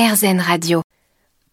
RZN Radio.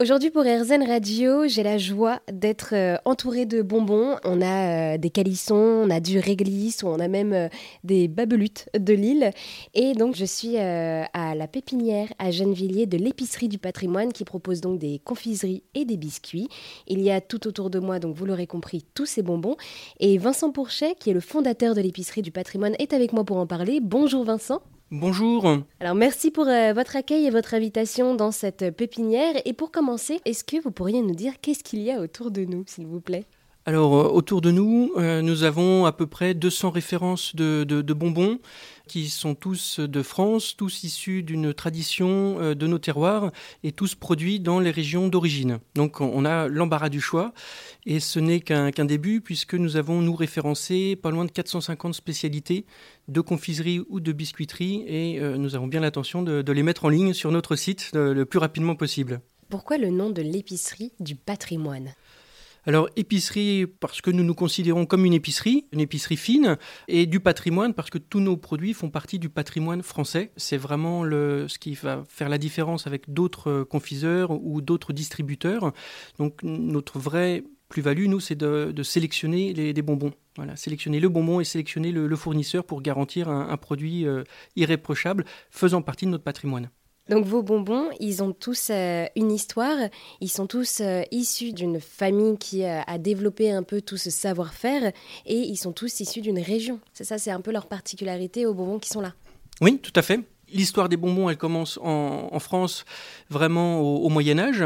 Aujourd'hui pour RZN Radio, j'ai la joie d'être euh, entourée de bonbons. On a euh, des calissons, on a du réglisse, on a même euh, des babelutes de Lille. Et donc je suis à la pépinière à Gennevilliers de l'épicerie du patrimoine qui propose donc des confiseries et des biscuits. Il y a tout autour de moi, donc vous l'aurez compris, tous ces bonbons. Et Vincent Pourchet, qui est le fondateur de l'épicerie du patrimoine, est avec moi pour en parler. Bonjour Vincent. Bonjour. Alors merci pour euh, votre accueil et votre invitation dans cette pépinière. Et pour commencer, est-ce que vous pourriez nous dire qu'est-ce qu'il y a autour de nous, s'il vous plaît? Alors, euh, autour de nous, euh, nous avons à peu près 200 références de, bonbons qui sont tous de France, tous issus d'une tradition euh, de nos terroirs et tous produits dans les régions d'origine. Donc, on a l'embarras du choix et ce n'est qu'un début puisque nous avons, nous, référencé pas loin de 450 spécialités de confiserie ou de biscuiterie et nous avons bien l'intention de, de, les mettre en ligne sur notre site le plus rapidement possible. Pourquoi le nom de l'épicerie du patrimoine? Alors épicerie parce que nous nous considérons comme une épicerie, une épicerie fine, et du patrimoine parce que tous nos produits font partie du patrimoine français. C'est vraiment le, ce qui va faire la différence avec d'autres confiseurs ou d'autres distributeurs. Donc notre vraie plus-value, nous, c'est de, sélectionner des bonbons. Voilà, sélectionner le bonbon et sélectionner le, fournisseur pour garantir un, produit euh, irréprochable faisant partie de notre patrimoine. Donc vos bonbons, ils ont tous euh, une histoire, ils sont tous euh, issus d'une famille qui euh, a développé un peu tout ce savoir-faire et ils sont tous issus d'une région. C'est ça, c'est un peu leur particularité aux bonbons qui sont là. Oui, tout à fait. L'histoire des bonbons, elle commence en, France vraiment au, Moyen Âge.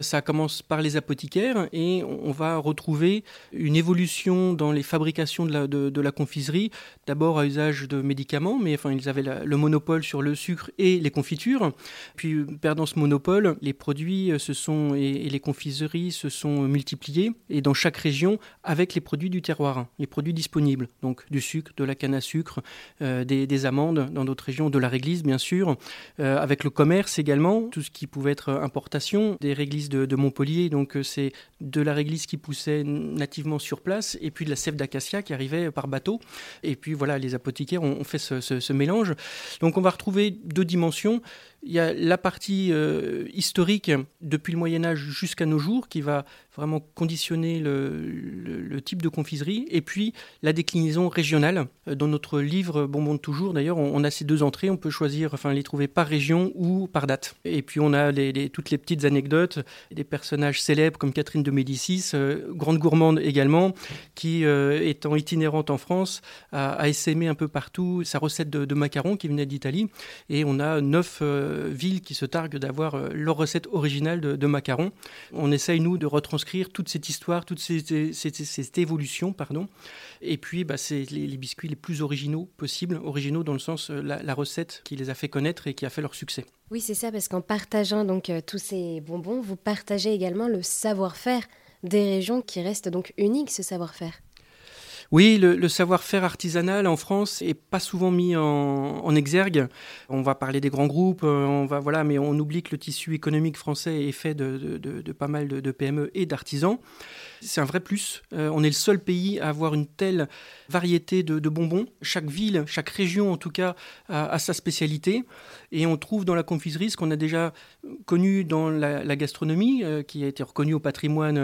Ça commence par les apothicaires et on va retrouver une évolution dans les fabrications de la, confiserie. D'abord à usage de médicaments, mais enfin ils avaient le monopole sur le sucre et les confitures. Puis perdant ce monopole, les produits se sont et, les confiseries se sont multipliés et dans chaque région avec les produits du terroir, les produits disponibles, donc du sucre, de la canne à sucre, euh, des, des amandes dans d'autres régions, de la réglisse bien sûr, euh, avec le commerce également, tout ce qui pouvait être importation, des réglisses de, Montpellier, donc euh, c'est de la réglisse qui poussait nativement sur place, et puis de la sève d'acacia qui arrivait par bateau. Et puis voilà, les apothicaires ont, fait ce, mélange. Donc on va retrouver deux dimensions. Il y a la partie euh, historique depuis le Moyen Âge jusqu'à nos jours qui va vraiment conditionner le, type de confiserie et puis la déclinaison régionale. Euh, dans notre livre Bonbon de toujours, d'ailleurs, on, a ces deux entrées. On peut choisir, enfin, les trouver par région ou par date. Et puis on a toutes les petites anecdotes des personnages célèbres comme Catherine de Médicis, euh, grande gourmande également, qui étant itinérante en France a, a, essaimé un peu partout sa recette de, macarons qui venait d'Italie. Et on a neuf villes qui se targuent d'avoir euh, leur recette originale de, macarons. On essaye, nous, de retranscrire toute cette histoire, toute cette, évolution, pardon. Et puis, bah, c'est les, biscuits les plus originaux possibles, originaux dans le sens euh, la, la recette qui les a fait connaître et qui a fait leur succès. Oui, c'est ça, parce qu'en partageant donc tous ces bonbons, vous partagez également le savoir-faire des régions qui restent donc uniques, ce savoir-faire. Oui, le, savoir-faire artisanal en France est pas souvent mis en, exergue. On va parler des grands groupes, euh, on va voilà, mais on oublie que le tissu économique français est fait de, pas mal de, PME et d'artisans. C'est un vrai plus. Euh, on est le seul pays à avoir une telle variété de, bonbons. Chaque ville, chaque région en tout cas, a, sa spécialité. Et on trouve dans la confiserie ce qu'on a déjà connu dans la, gastronomie, euh, qui a été reconnue au patrimoine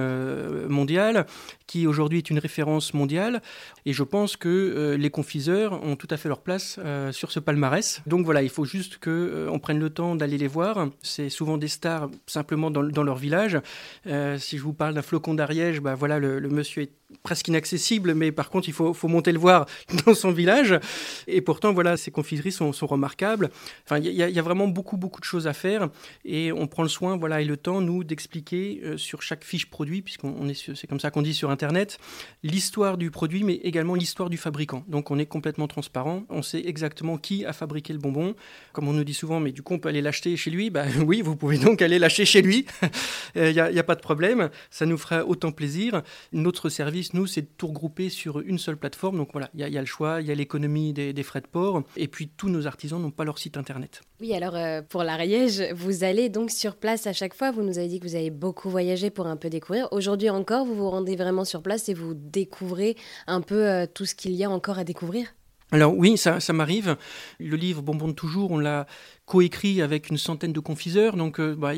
mondial, qui aujourd'hui est une référence mondiale. Et je pense que euh, les confiseurs ont tout à fait leur place euh, sur ce palmarès. Donc voilà, il faut juste qu'on euh, prenne le temps d'aller les voir. C'est souvent des stars simplement dans, leur village. si je vous parle d'un flocon d'Ariège, bah voilà, le, le monsieur est presque inaccessible, mais par contre, il faut, faut, monter le voir dans son village. Et pourtant, voilà, ces confiseries sont, sont remarquables. Enfin, il y, a vraiment beaucoup, beaucoup de choses à faire. Et on prend le soin, voilà, et le temps, nous, d'expliquer euh, sur chaque fiche produit, puisqu'on est, c'est comme ça qu'on dit sur Internet, l'histoire du produit, mais également l'histoire du fabricant. Donc, on est complètement transparent. On sait exactement qui a fabriqué le bonbon. Comme on nous dit souvent, mais du coup, on peut aller l'acheter chez lui? Bah oui, vous pouvez donc aller l'acheter chez lui. Il n'y a, a, pas de problème. Ça nous fera autant plaisir. Notre service nous, c'est de tout regrouper sur une seule plateforme. Donc voilà, il y, a le choix, il y a l'économie des, frais de port, et puis tous nos artisans n'ont pas leur site internet. Oui, alors euh, pour l'Ariège, vous allez donc sur place à chaque fois. Vous nous avez dit que vous avez beaucoup voyagé pour un peu découvrir. Aujourd'hui encore, vous vous rendez vraiment sur place et vous découvrez un peu euh, tout ce qu'il y a encore à découvrir? Alors oui, ça, ça m'arrive. Le livre Bonbon de toujours, on l'a coécrit avec une centaine de confiseurs, donc bah,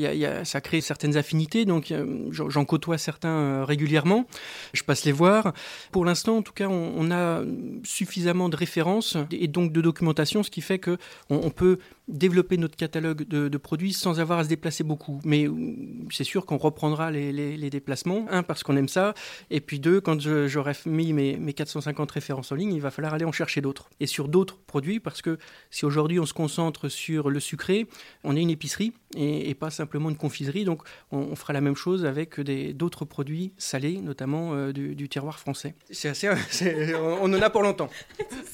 ça crée certaines affinités, donc j'en côtoie certains régulièrement, je passe les voir. Pour l'instant, en tout cas, on, a suffisamment de références et donc de documentation, ce qui fait que on peut développer notre catalogue de, produits sans avoir à se déplacer beaucoup. Mais euh, c'est sûr qu'on reprendra les, déplacements. Un, parce qu'on aime ça. Et puis deux, quand j'aurai mis mes, mes, 450 références en ligne, il va falloir aller en chercher d'autres. Et sur d'autres produits, parce que si aujourd'hui on se concentre sur le sucré, on est une épicerie et, pas simplement une confiserie. Donc on, fera la même chose avec d'autres produits salés, notamment euh, du, terroir français. C'est assez, on en a pour longtemps.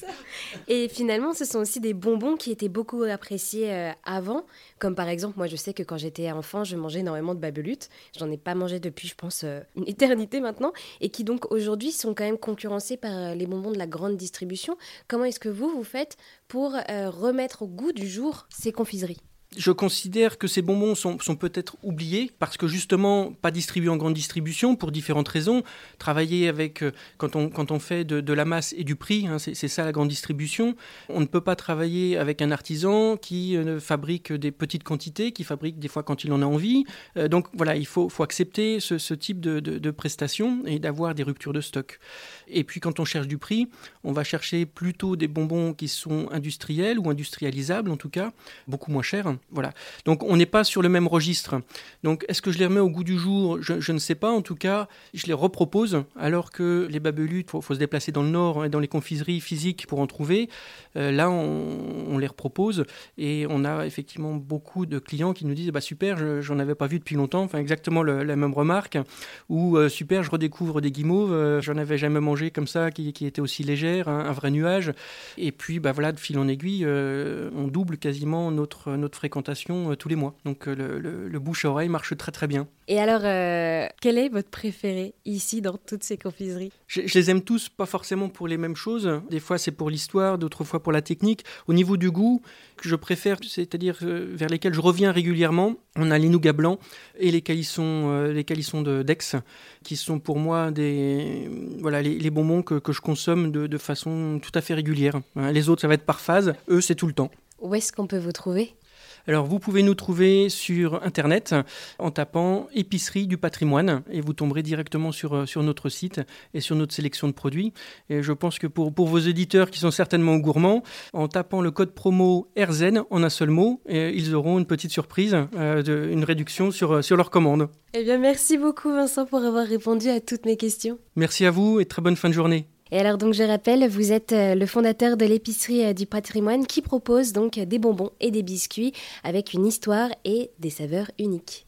et finalement, ce sont aussi des bonbons qui étaient beaucoup appréciés euh, avant. Comme par exemple, moi je sais que quand j'étais enfant, je mangeais énormément de babelutes. J'en ai pas mangé depuis, je pense, euh, une éternité maintenant. Et qui donc aujourd'hui sont quand même concurrencés par les bonbons de la grande distribution. Comment est-ce que vous, vous faites pour remettre au goût du jour ces confiseries je considère que ces bonbons sont, peut-être oubliés parce que justement pas distribués en grande distribution pour différentes raisons. Travailler avec, euh, quand on, fait de, la masse et du prix, hein, c'est ça la grande distribution, on ne peut pas travailler avec un artisan qui euh, fabrique des petites quantités, qui fabrique des fois quand il en a envie. Euh, donc voilà, il faut, accepter ce, type de, de prestations et d'avoir des ruptures de stock. Et puis quand on cherche du prix, on va chercher plutôt des bonbons qui sont industriels ou industrialisables en tout cas, beaucoup moins chers voilà. Donc on n'est pas sur le même registre. Donc est-ce que je les remets au goût du jour? Je, ne sais pas. En tout cas, je les repropose alors que les babelutes, il faut, se déplacer dans le nord et dans les confiseries physiques pour en trouver. Euh, là, on, les repropose et on a effectivement beaucoup de clients qui nous disent bah super, j'en avais pas vu depuis longtemps. Enfin exactement la même remarque. Ou euh, super, je redécouvre des guimauves. Euh, j'en avais jamais mangé comme ça, qui, qui était aussi légère, un, vrai nuage. Et puis bah voilà, de fil en aiguille, on double quasiment notre notre fréquence euh, tous les mois. Donc euh, le, le, bouche à oreille marche très très bien. Et alors, euh, quel est votre préféré ici dans toutes ces confiseries? Je, les aime tous, pas forcément pour les mêmes choses. Des fois c'est pour l'histoire, d'autres fois pour la technique. Au niveau du goût, que je préfère, c'est-à-dire vers lesquels je reviens régulièrement, on a les nougats blancs et les calissons, les calissons de Dex, qui sont pour moi des, voilà, les, bonbons que, que, je consomme de, de façon tout à fait régulière. Hein, les autres, ça va être par phase. Eux, c'est tout le temps. Où est-ce qu'on peut vous trouver? Alors vous pouvez nous trouver sur Internet en tapant épicerie du patrimoine et vous tomberez directement sur, euh, sur notre site et sur notre sélection de produits. Et je pense que pour, pour vos éditeurs qui sont certainement gourmands, en tapant le code promo RZEN en un seul mot, ils auront une petite surprise, euh, une réduction sur, euh, sur leur commande. Eh bien merci beaucoup Vincent pour avoir répondu à toutes mes questions. Merci à vous et très bonne fin de journée. Et alors donc je rappelle, vous êtes euh, le fondateur de l'épicerie euh, du patrimoine qui propose donc des bonbons et des biscuits avec une histoire et des saveurs uniques.